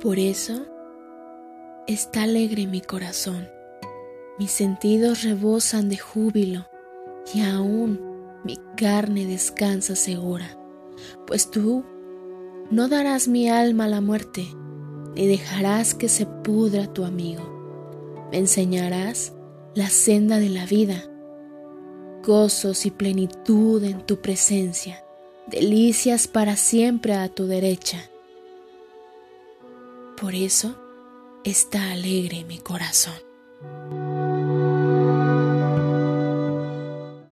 Por eso está alegre mi corazón, mis sentidos rebosan de júbilo y aún mi carne descansa segura, pues tú no darás mi alma a la muerte, ni dejarás que se pudra tu amigo. Me enseñarás la senda de la vida, gozos y plenitud en tu presencia, delicias para siempre a tu derecha. Por eso está alegre mi corazón.